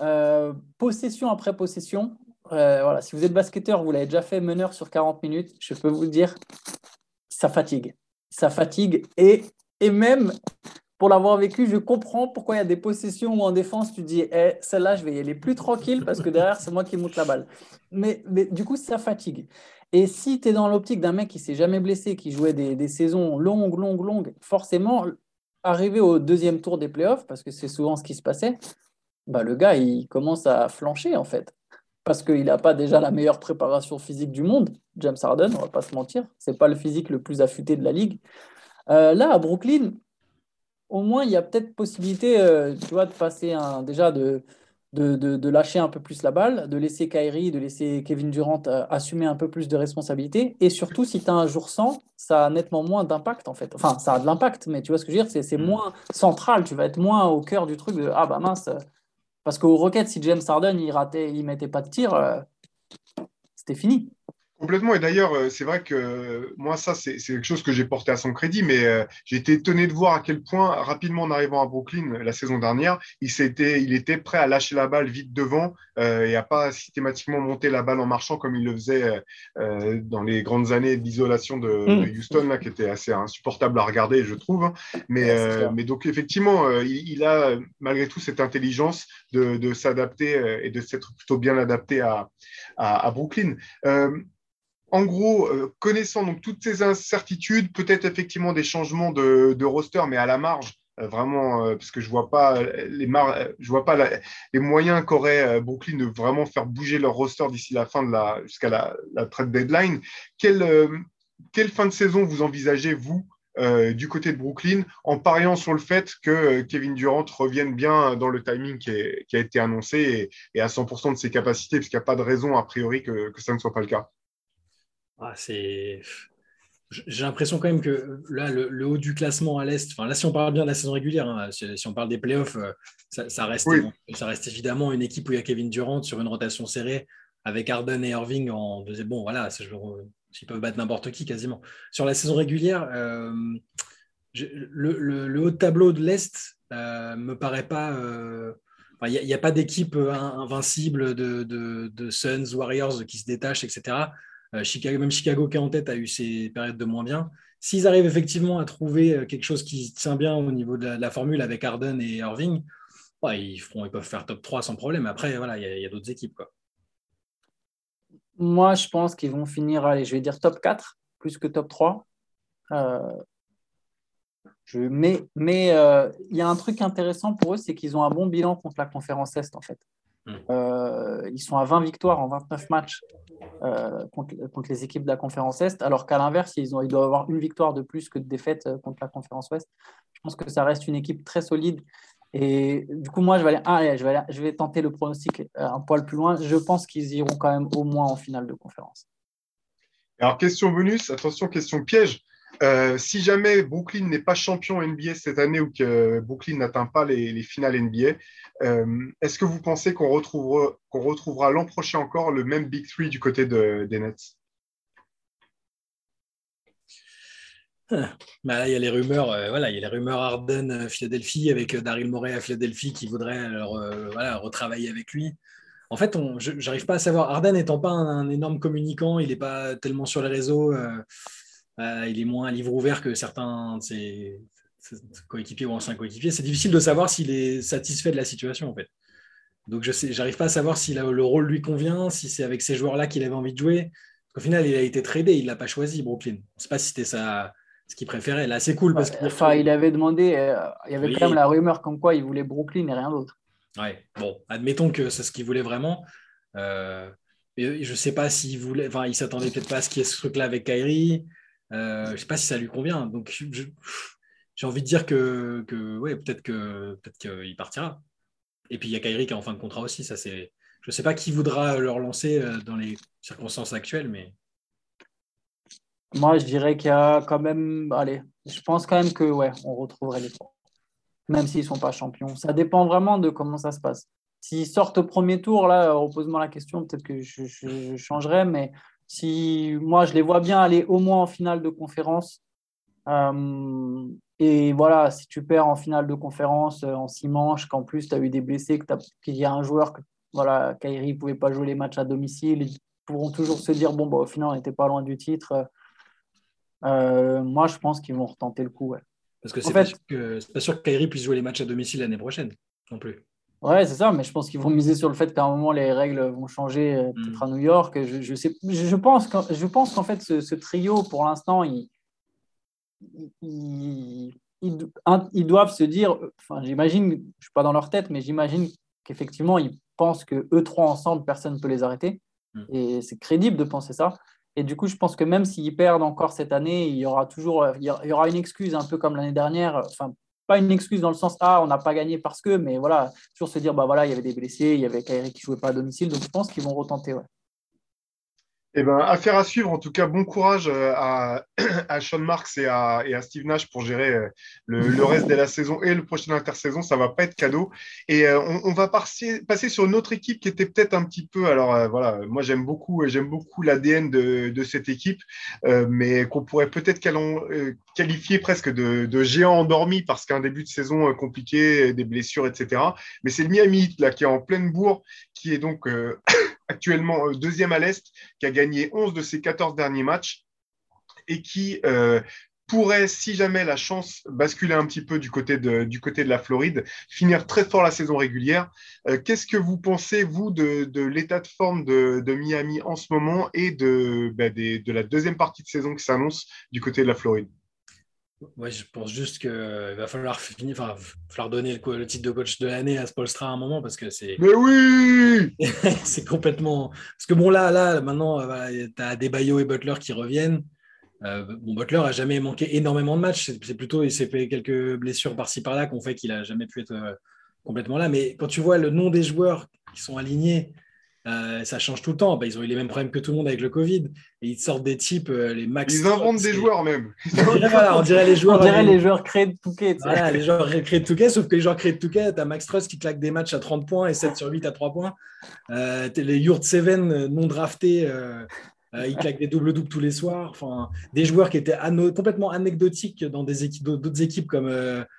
euh, possession après possession. Euh, voilà. Si vous êtes basketteur, vous l'avez déjà fait meneur sur 40 minutes, je peux vous dire, ça fatigue. Ça fatigue. Et, et même pour l'avoir vécu, je comprends pourquoi il y a des possessions où en défense, tu dis, eh, celle-là, je vais y aller plus tranquille parce que derrière, c'est moi qui monte la balle. Mais, mais du coup, ça fatigue. Et si tu es dans l'optique d'un mec qui s'est jamais blessé, qui jouait des, des, saisons longues, longues, longues, forcément, arriver au deuxième tour des playoffs, parce que c'est souvent ce qui se passait, bah, le gars, il commence à flancher en fait. Parce qu'il n'a pas déjà la meilleure préparation physique du monde, James Harden, on va pas se mentir. C'est pas le physique le plus affûté de la ligue. Euh, là, à Brooklyn, au moins, il y a peut-être possibilité euh, tu vois, de passer un, déjà de, de, de, lâcher un peu plus la balle, de laisser Kyrie, de laisser Kevin Durant euh, assumer un peu plus de responsabilités. Et surtout, si tu as un jour sans, ça a nettement moins d'impact en fait. Enfin, ça a de l'impact, mais tu vois ce que je veux dire, c'est mm. moins central. Tu vas être moins au cœur du truc de Ah bah mince. Parce qu'au Rocket, si James Harden il ratait, il mettait pas de tir, euh, c'était fini. Complètement. Et d'ailleurs, euh, c'est vrai que moi, ça, c'est quelque chose que j'ai porté à son crédit, mais euh, j'ai été étonné de voir à quel point, rapidement en arrivant à Brooklyn la saison dernière, il, était, il était prêt à lâcher la balle vite devant euh, et à pas systématiquement monter la balle en marchant comme il le faisait dans les grandes années d'isolation de, mm. Houston, là, qui était assez insupportable à regarder, je trouve. Hein. Mais, mais donc, effectivement, il, a malgré tout cette intelligence de, de s'adapter et de s'être plutôt bien adapté à, à, à Brooklyn en gros, euh, connaissant donc toutes ces incertitudes, peut-être effectivement des changements de, roster, mais à la marge, euh, vraiment, euh, parce que je vois pas les vois pas les moyens qu'aurait Brooklyn de vraiment faire bouger leur roster d'ici la fin de la, jusqu'à la, trade deadline. Quelle, quelle fin de saison vous envisagez vous du côté de Brooklyn, en pariant sur le fait que Kevin Durant revienne bien dans le timing qui, a été annoncé et, à 100% de ses capacités, puisqu'il n'y a pas de raison a priori que ça ne soit pas le cas? Ah, c'est. J'ai l'impression quand même que là, le, haut du classement à l'Est, enfin là, si on parle bien de la saison régulière, hein, si, on parle des playoffs, euh, ça, reste, ça reste évidemment une équipe où il y a Kevin Durant sur une rotation serrée avec Arden et Irving en deuxième. Bon, voilà, ils peuvent battre n'importe qui quasiment. Sur la saison régulière, euh, le, haut de tableau de l'Est euh, me paraît pas. Euh, il n'y a, pas d'équipe invincible de, de, de, Suns, Warriors qui se détachent, etc. Euh, Chicago, même Chicago qui est en tête a eu ses périodes de moins bien. S'ils arrivent effectivement à trouver euh, quelque chose qui tient bien au niveau de la, formule avec Arden et Irving, ils, feront, ils peuvent faire top 3 sans problème. Après, voilà, il y a, d'autres équipes. Quoi. Moi, je pense qu'ils vont finir, allez, je vais dire top 4, plus que top 3. Euh, je, mais mais il y a un truc intéressant pour eux, c'est qu'ils ont un bon bilan contre la conférence Est, en fait. Hmm. Ils sont à 20 victoires en 29 matchs. Euh, contre, les équipes de la conférence Est, alors qu'à l'inverse, ils, ils, doivent avoir une victoire de plus que de défaite euh, contre la conférence Ouest. Je pense que ça reste une équipe très solide. Et du coup, moi, je vais, aller, ah, je vais, je vais tenter le pronostic euh, un poil plus loin. Je pense qu'ils iront quand même au moins en finale de conférence. Alors, question bonus, attention, question piège. Si jamais Brooklyn n'est pas champion NBA cette année ou que Brooklyn n'atteint pas les, finales NBA, euh, est-ce que vous pensez qu'on retrouvera, l'an prochain encore le même Big Three du côté de, des Nets? Ah, bah, il y a les rumeurs, euh, voilà, il y a les rumeurs Arden euh, Philadelphie avec Daryl Morey à Philadelphie qui voudrait voilà, retravailler avec lui. En fait, je n'arrive pas à savoir. Arden n'étant pas un, énorme communicant, il n'est pas tellement sur les réseaux. Il est moins livre ouvert que certains de ses, coéquipier ou ancien coéquipier, c'est difficile de savoir s'il est satisfait de la situation en fait. Donc je sais, j'arrive pas à savoir si le rôle lui convient, si c'est avec ces joueurs-là qu'il avait envie de jouer. Au final, il a été tradé, il l'a pas choisi Brooklyn. Je sais pas si c'était ça ce qu'il préférait. Là, c'est cool parce. Enfin, il avait demandé, euh, il y avait quand même la rumeur comme quoi il voulait Brooklyn et rien d'autre. Ouais. Bon, admettons que c'est ce qu'il voulait vraiment. Euh, je sais pas s'il voulait, enfin, il s'attendait peut-être pas à ce qu'il y ait ce truc-là avec Kyrie. Euh, je sais pas si ça lui convient. Donc, je, j'ai envie de dire que, ouais, peut-être que peut-être qu'il partira. Et puis il y a Kyrie qui est en fin de contrat aussi. Ça je ne sais pas qui voudra le relancer euh, dans les circonstances actuelles, mais. Moi, je dirais qu'il y a quand même, allez, je pense quand même que ouais, on retrouverait les trois, même s'ils sont pas champions. Ça dépend vraiment de comment ça se passe. S'ils sortent au premier tour, là, repose-moi la question, peut-être que je, je, changerai, mais si moi je les vois bien aller au moins en finale de conférence. Euh, et voilà, si tu perds en finale de conférence euh, en six manches, qu'en plus tu as eu des blessés, qu'il y a un joueur que voilà, Kairi ne pouvait pas jouer les matchs à domicile, ils pourront toujours se dire bon, bah, au final, on n'était pas loin du titre. Euh, moi, je pense qu'ils vont retenter le coup. Parce que c'est pas, pas, sûr que Kyrie puisse jouer les matchs à domicile l'année prochaine non plus. Ouais, c'est ça, mais je pense qu'ils vont miser sur le fait qu'à un moment, les règles vont changer euh, peut-être mm. à New York. Je, je, sais, je pense qu'en fait, ce, trio, pour l'instant, ils, ils, ils, doivent se dire, enfin, j'imagine, je ne suis pas dans leur tête, mais j'imagine qu'effectivement, ils pensent que eux trois ensemble, personne ne peut les arrêter. Mm. Et c'est crédible de penser ça. Et du coup, je pense que même s'ils perdent encore cette année, il y aura toujours il y aura une excuse un peu comme l'année dernière. Enfin, pas une excuse dans le sens ah on n'a pas gagné parce que mais voilà toujours se dire bah voilà il y avait des blessés il y avait Kyrie qui jouait pas à domicile donc je pense qu'ils vont retenter ouais. Eh ben, affaire à suivre. En tout cas, bon courage euh, à, à Sean Marks et à, et à, Steve Nash pour gérer euh, le, reste de la saison et le prochain intersaison. Ça va pas être cadeau. Et euh, on, va passer, passer sur une autre équipe qui était peut-être un petit peu. Alors voilà, moi j'aime beaucoup, j'aime beaucoup l'ADN de, de, cette équipe, mais qu'on pourrait peut-être qualifier presque de, de, géant endormi parce qu'un début de saison compliqué, des blessures, etc. Mais c'est le Miami là qui est en pleine bourre, qui est donc actuellement euh, deuxième à l'Est, qui a gagné 11 de ses 14 derniers matchs et qui euh, pourrait, si jamais la chance basculer un petit peu du côté de, la Floride, finir très fort la saison régulière. Euh, qu'est-ce que vous pensez, vous, de, l'état de forme de, Miami en ce moment et bah, de la deuxième partie de saison qui s'annonce du côté de la Floride? Je pense juste qu'il va falloir finir, enfin, falloir donner le, titre de coach de l'année à Spolstra à un moment parce que c'est. Mais oui C'est complètement. Parce que bon, là, là maintenant, tu as Bayo et Butler qui reviennent. Euh, bon, Butler a jamais manqué énormément de matchs. C'est plutôt, il s'est fait quelques blessures par-ci par-là qu'on fait qu'il a jamais pu être euh, complètement là. Mais quand tu vois le nom des joueurs qui sont alignés, euh, ça change tout le temps. Bah, ils ont eu les mêmes problèmes que tout le monde avec le Covid. Et ils sortent des types, euh, les max. Ils inventent des joueurs même. on dirait les joueurs. On dirait les joueurs créés de Touquet. Voilà, les joueurs créés de Touquet, sauf que les joueurs créés de Touquet, tu as Max Truss qui claque des matchs à 30 points et 7 sur 8 à 3 points. Euh, les Yurt Seven non draftés. ils claquent des doubles-doubles tous les soirs. Enfin, des joueurs qui étaient complètement anecdotiques dans des équipes, d'autres équipes comme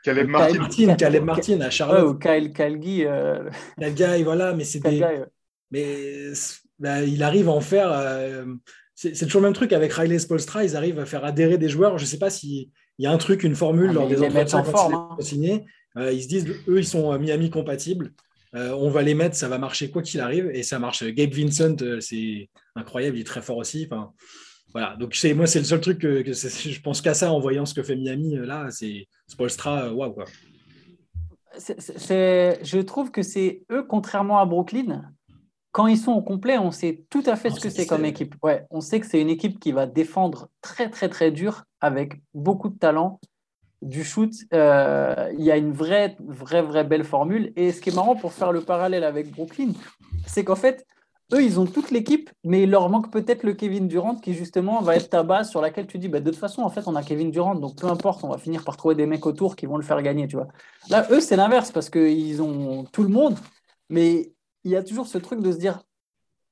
Caleb Martin, Caleb Martin à Charlotte. ou Kyle Calgi. Kyle voilà, mais c'est des, mais bah, il arrive à en faire. Euh, c'est toujours le même truc avec Riley Spolstra. Ils arrivent à faire adhérer des joueurs. Je ne sais pas s'il y a un truc, une formule ah, lors des entretiens forme, hein. signés. Euh, ils se disent, eux, ils sont euh, Miami compatibles. on va les mettre, ça va marcher quoi qu'il arrive. Et ça marche. Gabe Vincent, c'est incroyable. Il est très fort aussi. Enfin, voilà. Donc, moi, c'est le seul truc que, je pense qu'à ça en voyant ce que fait Miami. Là, c'est Spolstra. Waouh, quoi. je trouve que c'est eux, contrairement à Brooklyn, quand ils sont au complet, on sait tout à fait ce que c'est comme équipe. Ouais, on sait que c'est une équipe qui va défendre très, très, très dur avec beaucoup de talent, du shoot. Euh, il y a une vraie, vraie, vraie belle formule. Et ce qui est marrant pour faire le parallèle avec Brooklyn, c'est qu'en fait, eux, ils ont toute l'équipe, mais il leur manque peut-être le Kevin Durant qui, justement, va être ta base sur laquelle tu dis, bah, de toute façon, en fait, on a Kevin Durant, donc peu importe, on va finir par trouver des mecs autour qui vont le faire gagner, tu vois. Là, eux, c'est l'inverse parce qu'ils ont tout le monde, mais il y a toujours ce truc de se dire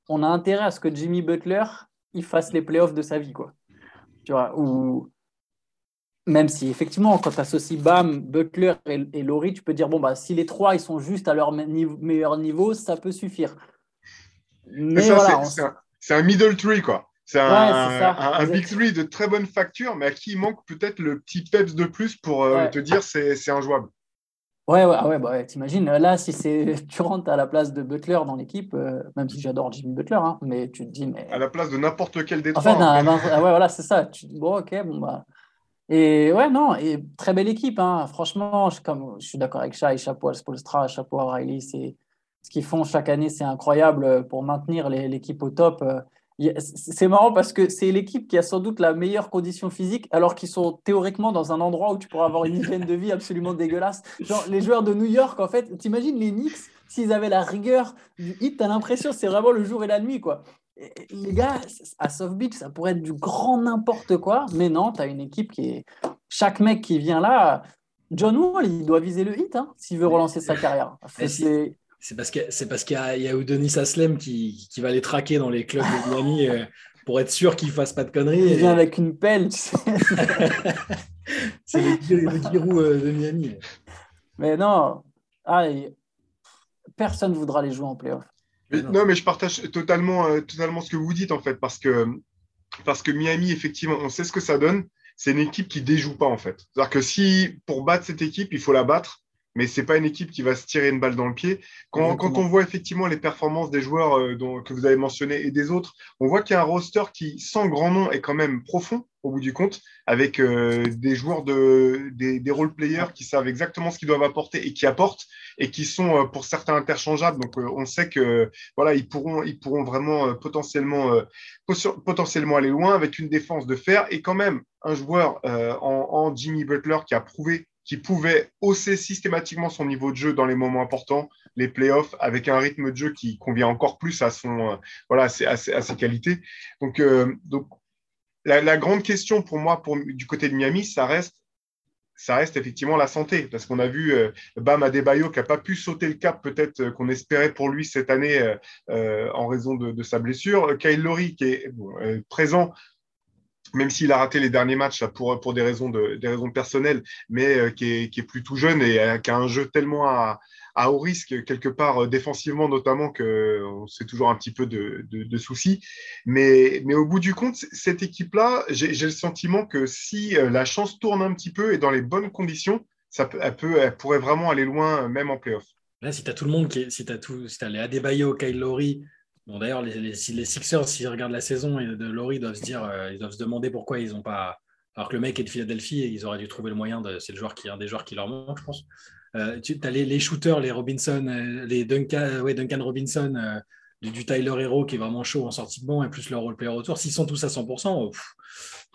on a intérêt à ce que Jimmy Butler il fasse les playoffs de sa vie quoi. Tu vois ou même si effectivement quand tu associes Bam Butler et, Laurie tu peux dire bon bah si les trois ils sont juste à leur meilleur niveau ça peut suffire. Mais c'est un, middle tree quoi. C'est un, big three de très bonne facture, mais à qui il manque peut-être le petit peps de plus pour euh, te dire c'est injouable. Ouais, ouais, ouais, bah t'imagines, là, si c'est tu rentres à la place de Butler dans l'équipe, euh, même si j'adore Jimmy Butler, hein, mais tu te dis, mais. À la place de n'importe lequel des en Fait, hein. ouais, voilà, c'est ça. Tu dis, bon, ok, bon, bah. Et ouais, non, et très belle équipe, hein. franchement, je, comme, je suis d'accord avec Shai, chapeau à Spolstra, chapeau à Riley, c'est ce qu'ils font chaque année, c'est incroyable pour maintenir l'équipe au top. C'est marrant parce que c'est l'équipe qui a sans doute la meilleure condition physique, alors qu'ils sont théoriquement dans un endroit où tu pourras avoir une hygiène de vie absolument dégueulasse. Genre, les joueurs de New York, en fait, t'imagines les Knicks, s'ils avaient la rigueur du hit, t'as l'impression c'est vraiment le jour et la nuit, quoi. les gars, à Soft Beach, ça pourrait être du grand n'importe quoi, mais non, t'as une équipe qui est. Chaque mec qui vient là, John Wall, il doit viser le hit hein, s'il veut relancer sa carrière. C'est c'est parce qu'il c'est parce qu'il y a, il y a Udonis Aslem qui, qui, va les traquer dans les clubs de Miami euh, pour être sûr qu'il ne fasse pas de conneries. Il vient avec une pelle, tu sais. c'est le, Kirou euh, de Miami. Mais non, ah, personne ne voudra les jouer en playoff. non. mais je partage totalement, euh, totalement ce que vous dites en fait, parce que, parce que Miami, effectivement, on sait ce que ça donne. c'est une équipe qui déjoue pas en fait. C'est-à-dire que si pour battre cette équipe, il faut la battre, mais c'est pas une équipe qui va se tirer une balle dans le pied. Quand, quand on voit effectivement les performances des joueurs euh, dont, que vous avez mentionnés et des autres, on voit qu'il y a un roster qui, sans grand nom, est quand même profond au bout du compte, avec euh, des joueurs de des, des role players qui savent exactement ce qu'ils doivent apporter et qui apportent et qui sont euh, pour certains interchangeables. Donc on sait que voilà, ils pourront ils pourront vraiment potentiellement potentiellement aller loin avec une défense de fer et quand même un joueur en, en Jimmy Butler qui a prouvé qui pouvait hausser systématiquement son niveau de jeu dans les moments importants, les playoffs, avec un rythme de jeu qui convient encore plus à, son, euh, voilà, à, ses, à, ses, qualités. Donc, euh, donc la, grande question pour moi, pour, du côté de Miami, ça reste, ça reste effectivement la santé, parce qu'on a vu euh, Bam Adebayo qui n'a pas pu sauter le cap peut-être euh, qu'on espérait pour lui cette année en raison de, sa blessure. Kyle Lowry qui est présent même s'il a raté les derniers matchs pour, pour des, raisons de, des raisons personnelles, mais euh, qui, est, qui est plutôt jeune et euh, qui a un jeu tellement à, à haut risque, quelque part euh, défensivement notamment, qu'on c'est toujours un petit peu de, de, soucis. Mais, mais au bout du compte, cette équipe-là, j'ai le sentiment que si la chance tourne un petit peu et dans les bonnes conditions, ça elle, peut, elle pourrait vraiment aller loin, même en playoff. Là, si tu as tout le monde, qui si tu as, tout, si as les Adebayo, Kyle Bon, d'ailleurs, les, les, les, Sixers, s'ils regardent la saison de Laurie, doivent se dire, euh, ils doivent se demander pourquoi ils n'ont pas. Alors que le mec est de Philadelphie, ils auraient dû trouver le moyen de. C'est le joueur qui un des joueurs qui leur manque, je pense. Euh, tu as les, les, shooters, les Robinson, euh, les Duncan, ouais, Duncan Robinson, du, du, Tyler Hero qui est vraiment chaud en sortie de banc et plus leur role player autour. S'ils sont tous à 100%, pff,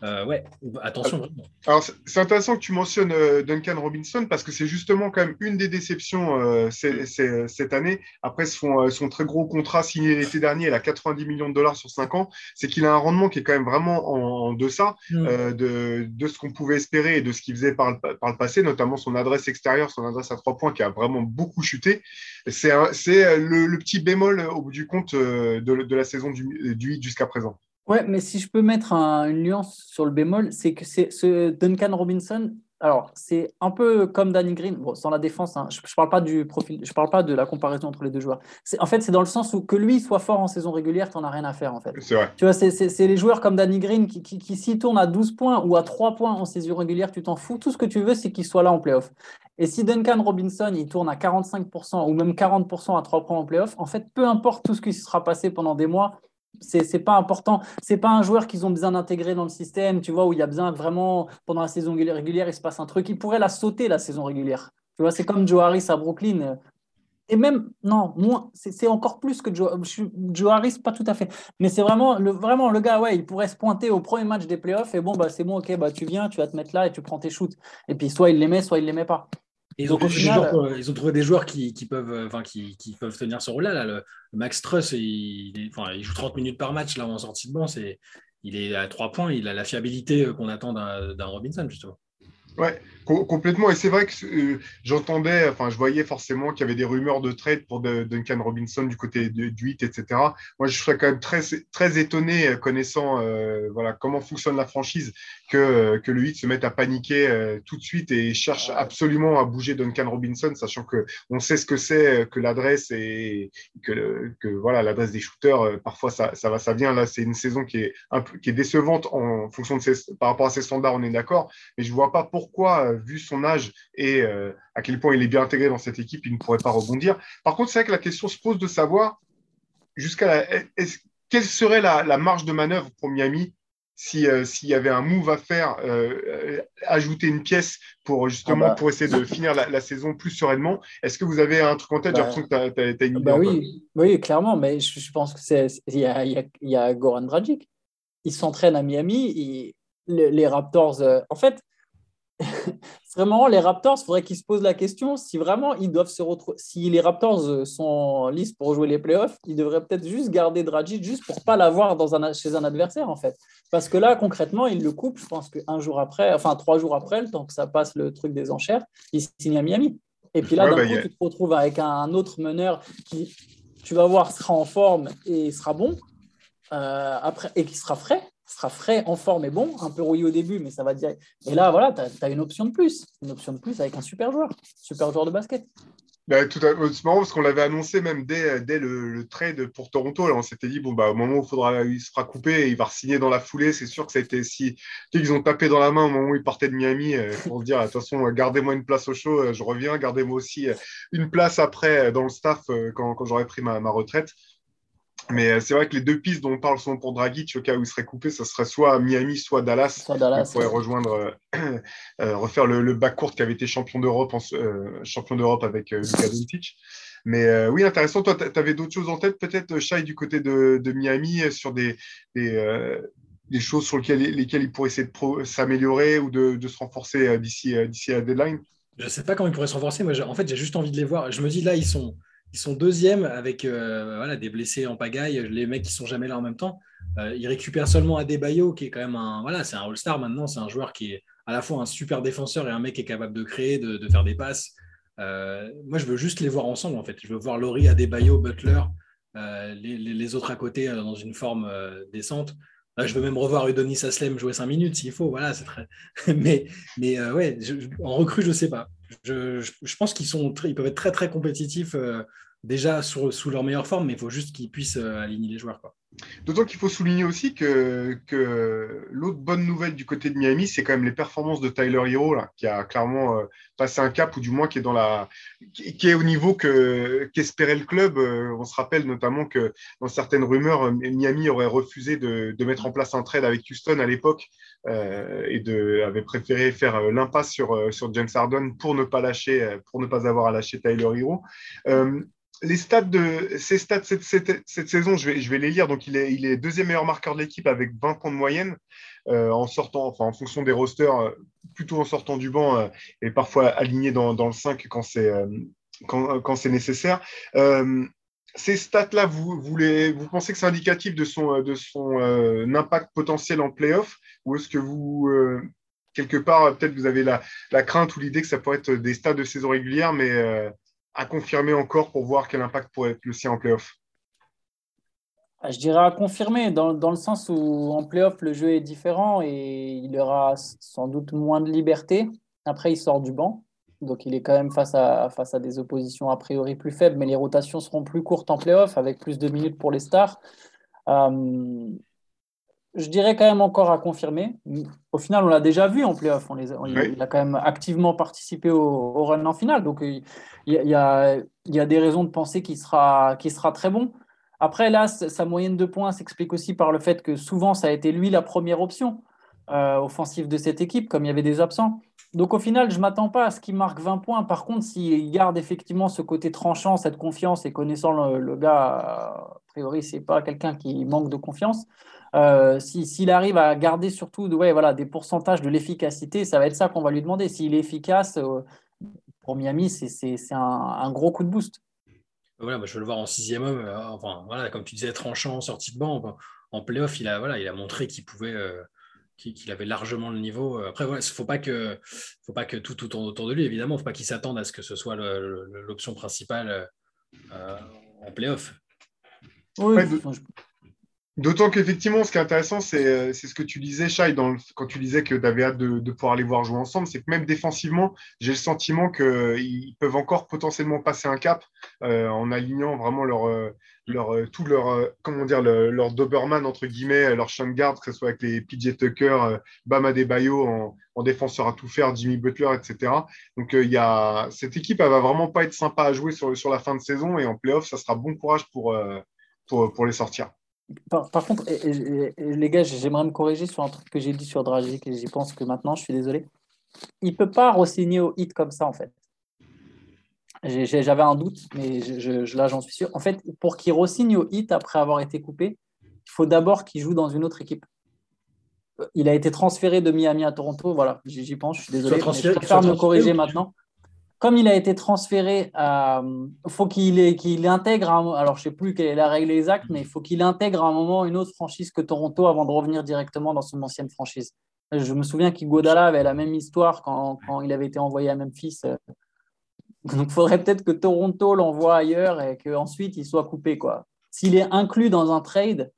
euh, ouais, attention. Alors, c'est intéressant que tu mentionnes euh, Duncan Robinson parce que c'est justement quand même une des déceptions euh, c est, c est, cette année. Après son, euh, son, très gros contrat signé l'été dernier, il a 90 millions de dollars sur 5 ans. C'est qu'il a un rendement qui est quand même vraiment en, en deçà mm. euh, de, de, ce qu'on pouvait espérer et de ce qu'il faisait par le, par le passé, notamment son adresse extérieure, son adresse à 3 points qui a vraiment beaucoup chuté. C'est le, le, petit bémol au bout du compte de, de la saison du, du 8 jusqu'à présent. Ouais, mais si je peux mettre un, une nuance sur le bémol, c'est que ce Duncan Robinson. Alors, c'est un peu comme Danny Green, bon, sans la défense, hein, je ne parle pas du profil, je parle pas de la comparaison entre les deux joueurs. En fait, c'est dans le sens où que lui soit fort en saison régulière, tu n'en as rien à faire, en fait. C'est vrai. Tu vois, c'est les joueurs comme Danny Green qui, qui, qui s'y tournent à 12 points ou à 3 points en saison régulière, tu t'en fous. Tout ce que tu veux, c'est qu'il soit là en playoff. Et si Duncan Robinson, il tourne à 45% ou même 40% à 3 points en playoff, en fait, peu importe tout ce qui se sera passé pendant des mois, c'est pas important. C'est pas un joueur qu'ils ont besoin d'intégrer dans le système, tu vois, où il y a besoin vraiment, pendant la saison régulière, il se passe un truc. Il pourrait la sauter, la saison régulière. Tu vois, c'est comme Joe Harris à Brooklyn. Et même, non, moins, c'est encore plus que Joe, Harris, pas tout à fait. Mais c'est vraiment le, vraiment le gars, ouais, il pourrait se pointer au premier match des playoffs et bon, bah, c'est bon, ok, bah, tu viens, tu vas te mettre là et tu prends tes shoots. Et puis, soit il les met, soit il les met pas. Ils ont, final, joueurs, ils ont, trouvé des joueurs qui, qui peuvent, euh, enfin, qui, qui, peuvent tenir ce rôle-là. Là. Le, Max Truss, il, enfin, il, joue 30 minutes par match là, en sortie de banc. Il est à 3 points. Il a la fiabilité euh, qu'on attend d'un Robinson, justement. Ouais, complètement. Et c'est vrai que euh, j'entendais, enfin, je voyais forcément qu'il y avait des rumeurs de trade pour de, Duncan Robinson du côté de, du 8, etc. Moi, je serais quand même très, très étonné, connaissant euh, voilà, comment fonctionne la franchise, que, que le 8 se mette à paniquer euh, tout de suite et cherche absolument à bouger Duncan Robinson, sachant que on sait ce que c'est que l'adresse et que, que voilà l'adresse des shooters, parfois ça, ça va, ça vient. Là, c'est une saison qui est, un peu, qui est décevante en fonction de ses, par rapport à ses standards, on est d'accord, mais je vois pas pourquoi, vu son âge et euh, à quel point il est bien intégré dans cette équipe, il ne pourrait pas rebondir. Par contre, c'est vrai que la question se pose de savoir jusqu'à quelle serait la, la, marge de manœuvre pour Miami s'il euh, y avait un move à faire, euh, ajouter une pièce pour justement ah bah. pour essayer de finir la, la saison plus sereinement? Est-ce que vous avez un truc en tête? J'ai bah. l'impression que tu as, as, une idée. Bah oui, oui, clairement, mais je, je pense que c'est il y a, y, a, y a Goran Dragic. Il s'entraîne à Miami et les, les Raptors. Euh, en fait, vraiment, les Raptors, il faudrait qu'ils se posent la question si vraiment ils doivent se retrouver. Si les Raptors euh, sont en liste pour jouer les playoffs, ils devraient peut-être juste garder Dragic juste pour pas l'avoir dans un, chez un adversaire, en fait. Parce que là, concrètement, ils le coupent, je pense qu'un jour après, enfin trois jours après, le temps que ça passe le truc des enchères, ils signent à Miami. Et puis là, ouais, d'un bah, coup, a... tu te retrouves avec un autre meneur qui, tu vas voir, sera en forme et sera bon, euh, après, et qui sera frais sera frais, en forme et bon, un peu rouillé au début, mais ça va dire. Et là, voilà, tu as, une option de plus, une option de plus avec un super joueur, super joueur de basket. Bah, tout à... C'est marrant parce qu'on l'avait annoncé même dès, dès le, trade pour Toronto. Là, on s'était dit, bon, bah, au moment où il, faudra, il se fera couper, il va signer dans la foulée. C'est sûr que ça a été si. Ils ont tapé dans la main au moment où il partait de Miami euh, pour se dire, attention, gardez-moi une place au show, euh, je reviens, gardez-moi aussi euh, une place après dans le staff quand, quand j'aurai pris ma, ma retraite. Mais euh, c'est vrai que les deux pistes dont on parle sont pour Dragic, au cas où il serait coupé, ça serait soit Miami, soit Dallas. Soit Dallas. pourrait rejoindre, euh, euh, refaire le, le court qui avait été champion d'Europe champion d'Europe avec Luka Doncic. Mais oui, intéressant. Toi, tu avais d'autres choses en tête, peut-être, Shai, du côté de, de Miami, sur des, des, des, choses sur lesquelles, lesquelles il pourrait essayer de s'améliorer ou de, de, se renforcer d'ici d'ici la deadline? Je ne sais pas comment ils pourraient se renforcer. Moi, en fait, j'ai juste envie de les voir. Je me dis, là, ils sont ils sont deuxièmes avec euh, voilà, des blessés en pagaille, les mecs qui sont jamais là en même temps. Euh, ils récupèrent seulement Adebayo, qui est quand même un. Voilà, c'est un All-Star maintenant, c'est un joueur qui est à la fois un super défenseur et un mec qui est capable de créer, de, faire des passes. Euh, moi, je veux juste les voir ensemble, en fait. Je veux voir Laurie, Adebayo, Butler, les, autres à côté dans une forme décente. je veux même revoir Udonis Aslem jouer 5 minutes s'il faut. Voilà, très. mais mais ouais, en recrue, je ne sais pas je, pense qu'ils sont ils peuvent être très très compétitifs euh, déjà sous leur meilleure forme, mais il faut juste qu'ils puissent euh, aligner les joueurs. D'autant qu'il faut souligner aussi que, l'autre bonne nouvelle du côté de Miami, c'est quand même les performances de Tyler Hero, qui a clairement euh, passé un cap, ou du moins qui est, au niveau que, qu'espérait le club. on se rappelle notamment que dans certaines rumeurs, Miami aurait refusé de, mettre en place un trade avec Houston à l'époque et avait préféré faire l'impasse sur, James Harden pour ne pas pour ne pas avoir à lâcher Tyler Hero les stats de ces stats cette, cette, saison, je vais, je vais, les lire. Donc, il est, il est deuxième meilleur marqueur de l'équipe avec 20 points de moyenne euh, en sortant, enfin, en fonction des rosters, euh, plutôt en sortant du banc euh, et parfois aligné dans, dans le 5 quand c'est quand, quand nécessaire. ces stats-là, vous, vous pensez que c'est indicatif de son, de son impact potentiel en playoff? Ou est-ce que vous, quelque part, peut-être vous avez la, la crainte ou l'idée que ça pourrait être des stats de saison régulière, mais à confirmer encore pour voir quel impact pourrait être le sien en playoff ah, Je dirais à confirmer, dans, dans, le sens où en playoff, le jeu est différent et il aura sans doute moins de liberté. Après, il sort du banc. Donc, il est quand même face à, face à des oppositions a priori plus faibles, mais les rotations seront plus courtes en playoff avec plus de minutes pour les stars. Euh, je dirais quand même encore à confirmer. Au final, on l'a déjà vu en playoff. On les, Il a quand même activement participé au, run en finale. Donc, il y, a, il y a des raisons de penser qu'il sera, qu'il sera très bon. Après, là, sa moyenne de points s'explique aussi par le fait que souvent, ça a été lui la première option euh, offensive de cette équipe, comme il y avait des absents. Donc, au final, je ne m'attends pas à ce qu'il marque 20 points. Par contre, s'il garde effectivement ce côté tranchant, cette confiance, et connaissant le, le gars, a priori, ce n'est pas quelqu'un qui manque de confiance, euh, s'il arrive à garder surtout ouais, voilà, des pourcentages de l'efficacité, ça va être ça qu'on va lui demander. S'il est efficace, euh, pour Miami, c'est un, un, gros coup de boost. Voilà, je veux le voir en sixième homme. Euh, enfin, voilà, comme tu disais, tranchant, sortie de banc. En playoff, il a, voilà, il a montré qu'il pouvait, qu'il avait largement le niveau. Après, il ne faut pas que, faut pas que tout, tout tourne autour de lui, évidemment. Il ne faut pas qu'il s'attende à ce que ce soit l'option principale en playoff. Oui, D'autant qu'effectivement, ce qui est intéressant, c'est euh, ce que tu disais, Shai, quand tu disais que tu avais hâte de, pouvoir les voir jouer ensemble. C'est que même défensivement, j'ai le sentiment qu'ils peuvent encore potentiellement passer un cap euh, en alignant vraiment leur, euh, leur, tout leur, comment dire, leur, Doberman, entre guillemets, leur champ garde, que ce soit avec les PJ Tucker, Bama Debayo en, en défenseur à tout faire, Jimmy Butler, etc. Donc, y a, cette équipe, elle va vraiment pas être sympa à jouer sur, la fin de saison et en playoff, ça sera bon courage pour les sortir. Par, contre, les gars, j'aimerais me corriger sur un truc que j'ai dit sur Dragic et j'y pense que maintenant, je suis désolé. Il ne peut pas re-signer au hit comme ça, en fait. J'avais un doute, mais je, là, j'en suis sûr. En fait, pour qu'il re-signe au hit après avoir été coupé, il faut d'abord qu'il joue dans une autre équipe. Il a été transféré de Miami à Toronto. Voilà, j'y pense, je suis désolé. je préfère me corriger maintenant comme il a été transféré, il faut qu'il intègre, alors je ne sais plus quelle est la règle exacte, mais il faut qu'il intègre à un moment une autre franchise que Toronto avant de revenir directement dans son ancienne franchise. Je me souviens qu'Igodala avait la même histoire quand, il avait été envoyé à Memphis. Donc il faudrait peut-être que Toronto l'envoie ailleurs et qu'ensuite il soit coupé. S'il est inclus dans un trade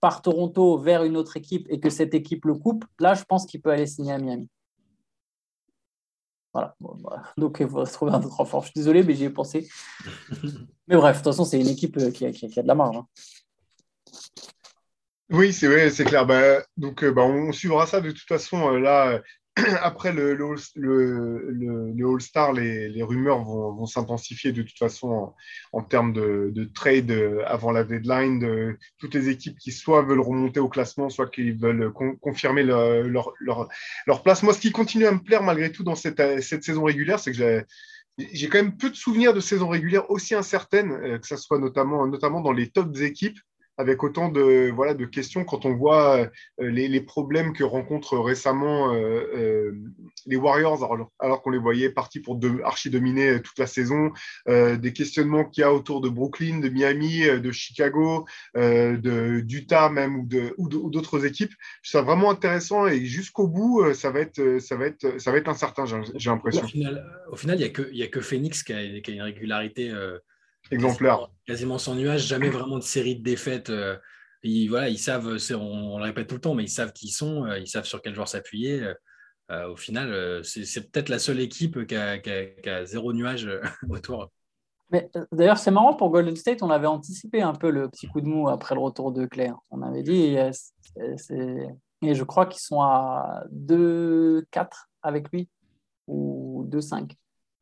par Toronto vers une autre équipe et que cette équipe le coupe, là je pense qu'il peut aller signer à Miami. Voilà. Bah, donc, il faut se trouver un autre renfort. Je suis désolé, mais j'y ai pensé. mais bref, de toute façon, c'est une équipe qui a, qui a, de la marge. Hein. Oui, c'est vrai, c'est clair. Bah, donc, bah, on suivra ça de toute façon. là, après le, le, All-Star, les, rumeurs vont, s'intensifier de toute façon en, termes de, trade euh, avant la deadline. De, toutes les équipes qui soit veulent remonter au classement, soit qui veulent confirmer leur, leur, place. Moi, ce qui continue à me plaire malgré tout dans cette, cette saison régulière, c'est que j'ai quand même peu de souvenirs de saison régulière aussi incertaines, euh, que ce soit notamment, notamment dans les tops équipes avec autant de, voilà, de questions quand on voit euh, les, problèmes que rencontrent récemment euh, euh, les Warriors, alors, alors qu'on les voyait partis pour archi-dominer toute la saison, des questionnements qu'il y a autour de Brooklyn, de Miami, de Chicago, de, d'Utah même ou, de, ou, d'autres équipes. C'est vraiment intéressant et jusqu'au bout, ça va être, ça va être, ça va être incertain, j'ai, l'impression. Au final, il n'y a, a, que Phoenix qui a une régularité exemplaire. Quasiment, sans nuage, jamais vraiment de série de défaites. Euh, ils, voilà, ils savent, on, le répète tout le temps, mais ils savent qui ils sont, euh, ils savent sur quel joueur s'appuyer. Euh, au final, c'est peut-être la seule équipe qui a, zéro nuage autour. Mais d'ailleurs, c'est marrant pour Golden State, on avait anticipé un peu le petit coup de mou après le retour de Claire. On avait dit, et je crois qu'ils sont à 2-4 avec lui ou 2-5.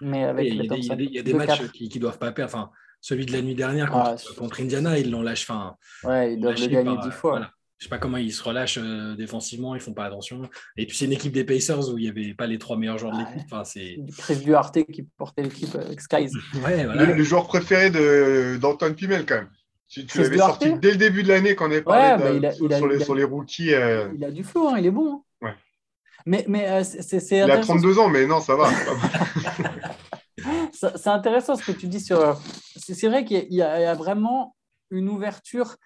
Mais avec il y, a des, matchs qui ne doivent pas perdre. Enfin, celui de la nuit dernière contre, ah, Indiana, ils l'ont lâché. Fin, ouais, ils doivent le gagner dix fois. Voilà. Je sais pas comment ils se relâchent euh, défensivement, ils font pas attention. Et puis c'est une équipe des Pacers où il n'y avait pas les trois meilleurs joueurs de l'équipe. Enfin, c'est Chris Duarte qui portait l'équipe avec Skies. ouais, voilà. le, joueur préféré d'Antoine Pimel quand même. Tu, tu l'avais sorti dès le début de l'année quand on avait parlé de, sur, les, sur, les, rookies. Euh. Il a du flow, hein, il est bon. Hein. Ouais. Mais, mais euh, c'est. Il a 32 ans, mais non, ça va. c'est intéressant ce que tu dis sur. C'est vrai qu'il y, a vraiment une ouverture.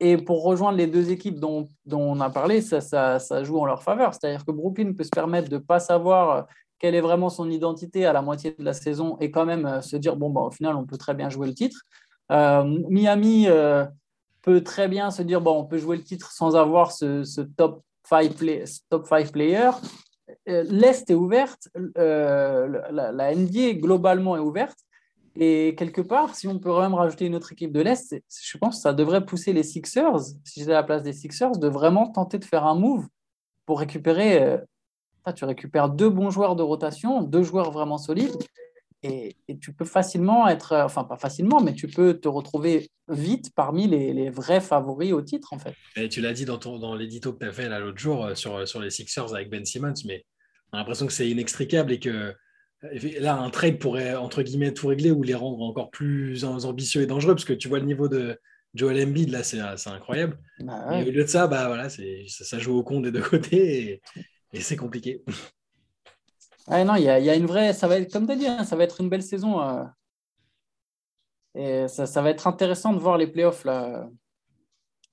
Et pour rejoindre les deux équipes dont, on a parlé, ça, ça, joue en leur faveur. C'est-à-dire que Brooklyn peut se permettre de ne pas savoir quelle est vraiment son identité à la moitié de la saison et quand même euh, se dire bon, bah, au final, on peut très bien jouer le titre. Euh, Miami euh, peut très bien se dire bon, on peut jouer le titre sans avoir ce, top 5 play, top five player. Euh, l'Est est ouverte, euh, la, NBA globalement est ouverte. Et quelque part, si on peut même rajouter une autre équipe de l'Est, je pense que ça devrait pousser les Sixers, si j'étais à la place des Sixers, de vraiment tenter de faire un move pour récupérer. Euh, tu récupères deux bons joueurs de rotation, deux joueurs vraiment solides, et, tu peux facilement être, enfin pas facilement, mais tu peux te retrouver vite parmi les, vrais favoris au titre en fait. Et tu l'as dit dans, ton, dans l'édito que tu as fait l'autre jour sur, sur les Sixers avec Ben Simmons, mais on a l'impression que c'est inextricable et que là, un trade pourrait, entre guillemets, tout régler ou les rendre encore plus ambitieux et dangereux, parce que tu vois le niveau de Joel Embiid, là, c'est incroyable. Bah et au lieu de ça, bah, voilà, ça, joue au con des deux côtés et, c'est compliqué. non, il y, a, une vraie, ça va être, comme tu as dit, hein, ça va être une belle saison. Euh, et ça, va être intéressant de voir les playoffs. Là.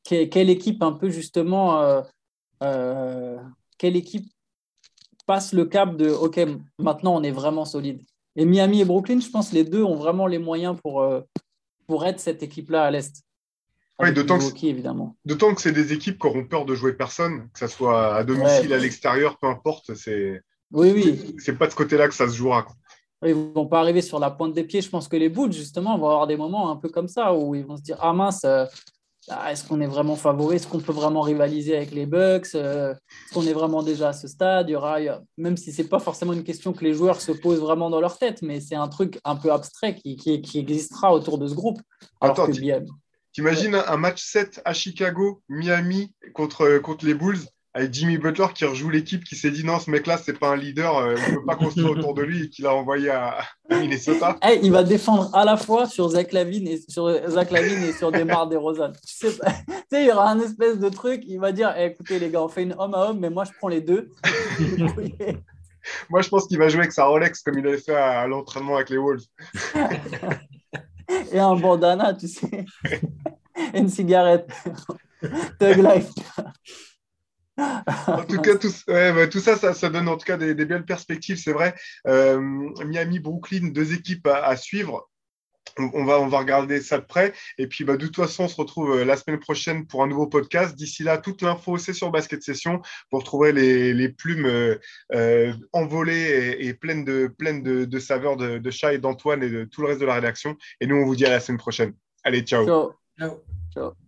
quelle équipe, un peu justement, euh, euh, quelle équipe passe le cap de OK, maintenant on est vraiment solide. Et Miami et Brooklyn, je pense les deux ont vraiment les moyens pour, euh, pour être cette équipe-là à l'Est. Oui, d'autant que, évidemment. d'autant que c'est des équipes qui auront peur de jouer personne, que ce soit à domicile, à l'extérieur, peu importe. C'est, oui, oui. C'est pas de ce côté-là que ça se jouera. Ils ne vont pas arriver sur la pointe des pieds. Je pense que les Bulls, justement, vont avoir des moments un peu comme ça où ils vont se dire Ah mince, euh, ah, est-ce qu'on est vraiment favori? Est-ce qu'on peut vraiment rivaliser avec les Bucks? Euh, Est-ce qu'on est vraiment déjà à ce stade? Il y aura, Même si ce n'est pas forcément une question que les joueurs se posent vraiment dans leur tête, mais c'est un truc un peu abstrait qui, qui, existera autour de ce groupe. Alors T'imagines un match 7 à Chicago, Miami contre, contre les Bulls? Avec Jimmy Butler qui rejoue l'équipe qui s'est dit non ce mec là c'est pas un leader euh, on ne peut pas construire autour de lui et qui l'a envoyé à, Minnesota. Hey, il va défendre à la fois sur Zach Lavine et sur Zach Lavine et sur Demar DeRozan. Tu sais, il y aura un espèce de truc il va dire eh, écoutez les gars on fait une homme à homme mais moi je prends les deux. Moi je pense qu'il va jouer avec sa Rolex comme il avait fait à, l'entraînement avec les Wolves. Et un bandana tu sais. Et une cigarette. Thug Life en tout cas, tout, bah, tout ça, ça, donne en tout cas des, belles perspectives, c'est vrai. Euh, Miami, Brooklyn, deux équipes à, suivre. on, va, on va regarder ça de près. Et puis, bah, de toute façon, on se retrouve euh, la semaine prochaine pour un nouveau podcast. D'ici là, toute l'info, c'est sur Basket Session. Vous retrouverez les, plumes euh, euh, envolées et, pleines, de, pleines de, saveurs de, de chat et d'Antoine et de tout le reste de la rédaction. Et nous, on vous dit à la semaine prochaine. Allez, ciao. Ciao. ciao.